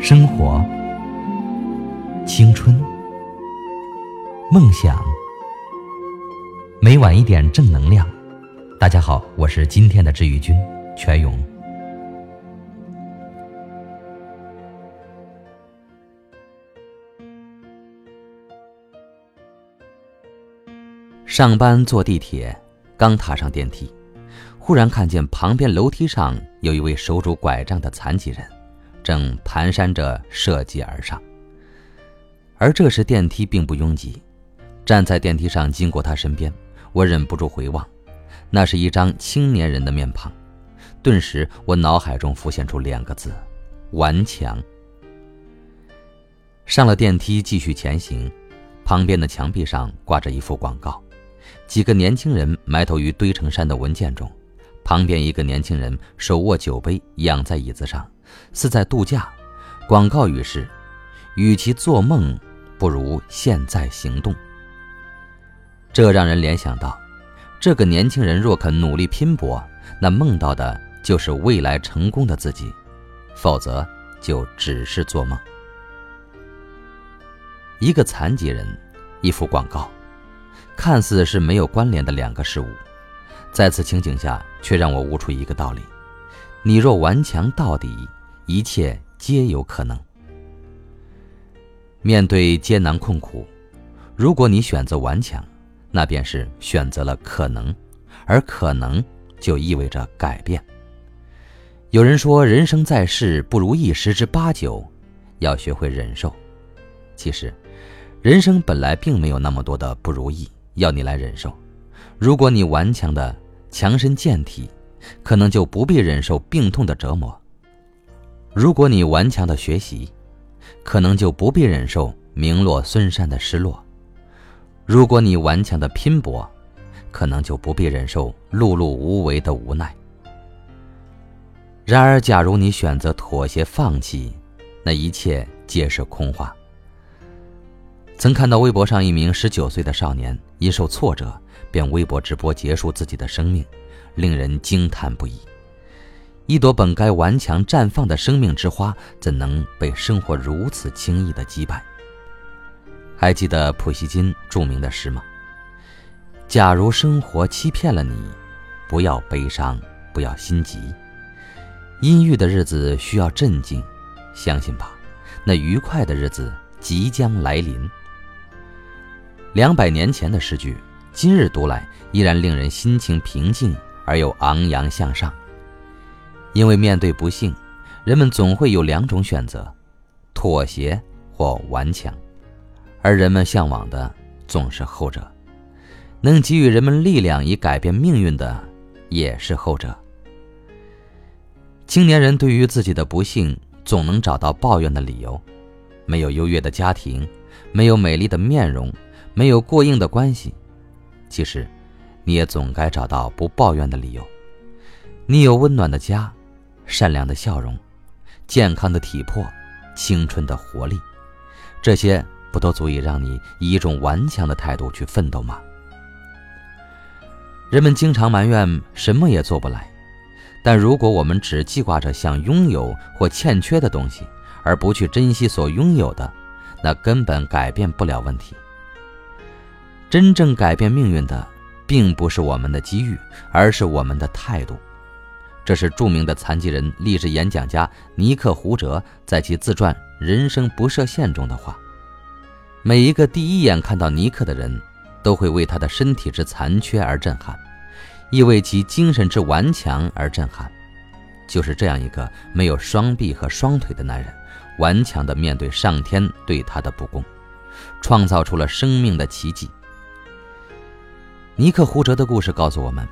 生活、青春、梦想，每晚一点正能量。大家好，我是今天的治愈君全勇。上班坐地铁，刚踏上电梯，忽然看见旁边楼梯上有一位手拄拐杖的残疾人，正蹒跚着涉级而上。而这时电梯并不拥挤，站在电梯上经过他身边，我忍不住回望，那是一张青年人的面庞。顿时，我脑海中浮现出两个字：顽强。上了电梯，继续前行，旁边的墙壁上挂着一幅广告。几个年轻人埋头于堆成山的文件中，旁边一个年轻人手握酒杯，仰在椅子上，似在度假。广告语是：“与其做梦，不如现在行动。”这让人联想到，这个年轻人若肯努力拼搏，那梦到的就是未来成功的自己；否则，就只是做梦。一个残疾人，一幅广告。看似是没有关联的两个事物，在此情景下，却让我悟出一个道理：你若顽强到底，一切皆有可能。面对艰难困苦，如果你选择顽强，那便是选择了可能，而可能就意味着改变。有人说，人生在世，不如意十之八九，要学会忍受。其实，人生本来并没有那么多的不如意。要你来忍受，如果你顽强的强身健体，可能就不必忍受病痛的折磨；如果你顽强的学习，可能就不必忍受名落孙山的失落；如果你顽强的拼搏，可能就不必忍受碌碌无为的无奈。然而，假如你选择妥协放弃，那一切皆是空话。曾看到微博上一名十九岁的少年，因受挫折，便微博直播结束自己的生命，令人惊叹不已。一朵本该顽强绽放的生命之花，怎能被生活如此轻易的击败？还记得普希金著名的诗吗？假如生活欺骗了你，不要悲伤，不要心急。阴郁的日子需要镇静，相信吧，那愉快的日子即将来临。两百年前的诗句，今日读来依然令人心情平静而又昂扬向上。因为面对不幸，人们总会有两种选择：妥协或顽强，而人们向往的总是后者。能给予人们力量以改变命运的，也是后者。青年人对于自己的不幸，总能找到抱怨的理由：没有优越的家庭，没有美丽的面容。没有过硬的关系，其实，你也总该找到不抱怨的理由。你有温暖的家，善良的笑容，健康的体魄，青春的活力，这些不都足以让你以一种顽强的态度去奋斗吗？人们经常埋怨什么也做不来，但如果我们只记挂着想拥有或欠缺的东西，而不去珍惜所拥有的，那根本改变不了问题。真正改变命运的，并不是我们的机遇，而是我们的态度。这是著名的残疾人励志演讲家尼克·胡哲在其自传《人生不设限》中的话。每一个第一眼看到尼克的人，都会为他的身体之残缺而震撼，亦为其精神之顽强而震撼。就是这样一个没有双臂和双腿的男人，顽强地面对上天对他的不公，创造出了生命的奇迹。尼克·胡哲的故事告诉我们：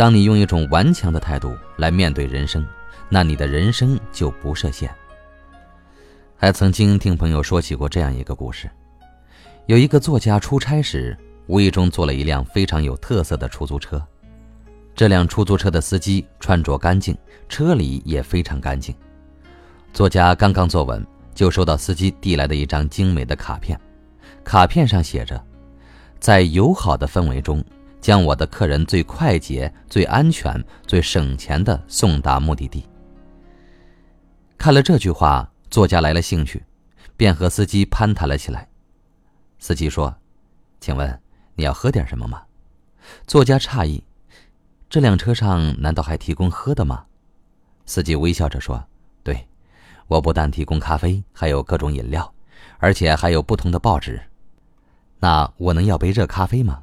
当你用一种顽强的态度来面对人生，那你的人生就不设限。还曾经听朋友说起过这样一个故事：有一个作家出差时，无意中坐了一辆非常有特色的出租车。这辆出租车的司机穿着干净，车里也非常干净。作家刚刚坐稳，就收到司机递来的一张精美的卡片，卡片上写着。在友好的氛围中，将我的客人最快捷、最安全、最省钱的送达目的地。看了这句话，作家来了兴趣，便和司机攀谈了起来。司机说：“请问你要喝点什么吗？”作家诧异：“这辆车上难道还提供喝的吗？”司机微笑着说：“对，我不但提供咖啡，还有各种饮料，而且还有不同的报纸。那我能要杯热咖啡吗？”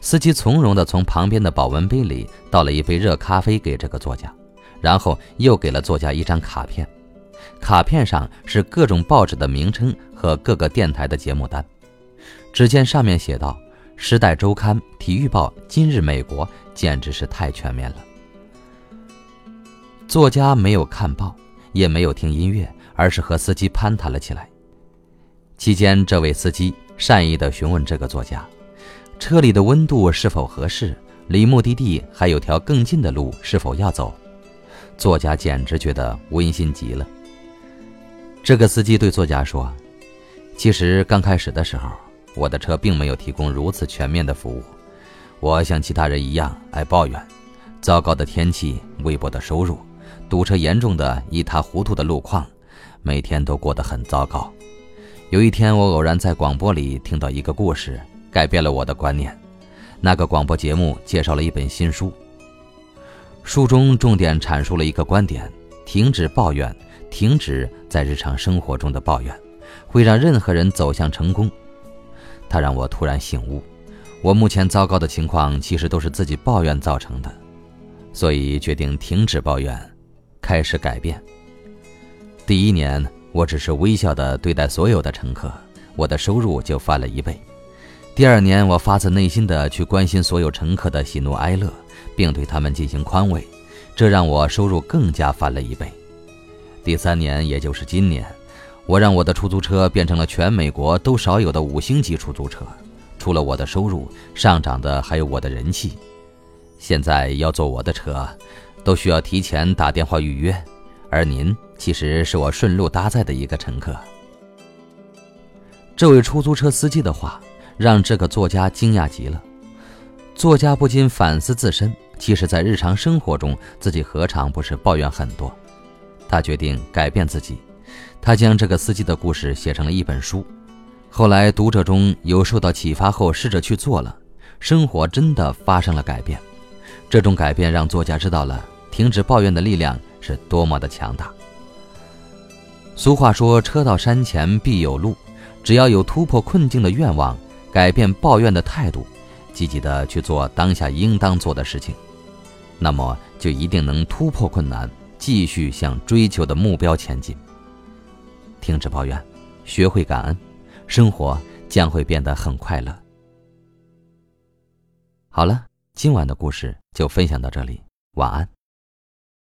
司机从容地从旁边的保温杯里倒了一杯热咖啡给这个作家，然后又给了作家一张卡片，卡片上是各种报纸的名称和各个电台的节目单。只见上面写道：“《时代周刊》《体育报》《今日美国》，简直是太全面了。”作家没有看报，也没有听音乐，而是和司机攀谈了起来。期间，这位司机善意地询问这个作家。车里的温度是否合适？离目的地还有条更近的路，是否要走？作家简直觉得温馨极了。这个司机对作家说：“其实刚开始的时候，我的车并没有提供如此全面的服务。我像其他人一样爱抱怨，糟糕的天气、微薄的收入、堵车严重的一塌糊涂的路况，每天都过得很糟糕。有一天，我偶然在广播里听到一个故事。”改变了我的观念。那个广播节目介绍了一本新书，书中重点阐述了一个观点：停止抱怨，停止在日常生活中的抱怨，会让任何人走向成功。它让我突然醒悟，我目前糟糕的情况其实都是自己抱怨造成的，所以决定停止抱怨，开始改变。第一年，我只是微笑地对待所有的乘客，我的收入就翻了一倍。第二年，我发自内心的去关心所有乘客的喜怒哀乐，并对他们进行宽慰，这让我收入更加翻了一倍。第三年，也就是今年，我让我的出租车变成了全美国都少有的五星级出租车。除了我的收入上涨的，还有我的人气。现在要坐我的车，都需要提前打电话预约，而您其实是我顺路搭载的一个乘客。这位出租车司机的话。让这个作家惊讶极了，作家不禁反思自身，其实，在日常生活中，自己何尝不是抱怨很多？他决定改变自己，他将这个司机的故事写成了一本书。后来，读者中有受到启发后试着去做了，生活真的发生了改变。这种改变让作家知道了停止抱怨的力量是多么的强大。俗话说：“车到山前必有路”，只要有突破困境的愿望。改变抱怨的态度，积极的去做当下应当做的事情，那么就一定能突破困难，继续向追求的目标前进。停止抱怨，学会感恩，生活将会变得很快乐。好了，今晚的故事就分享到这里，晚安。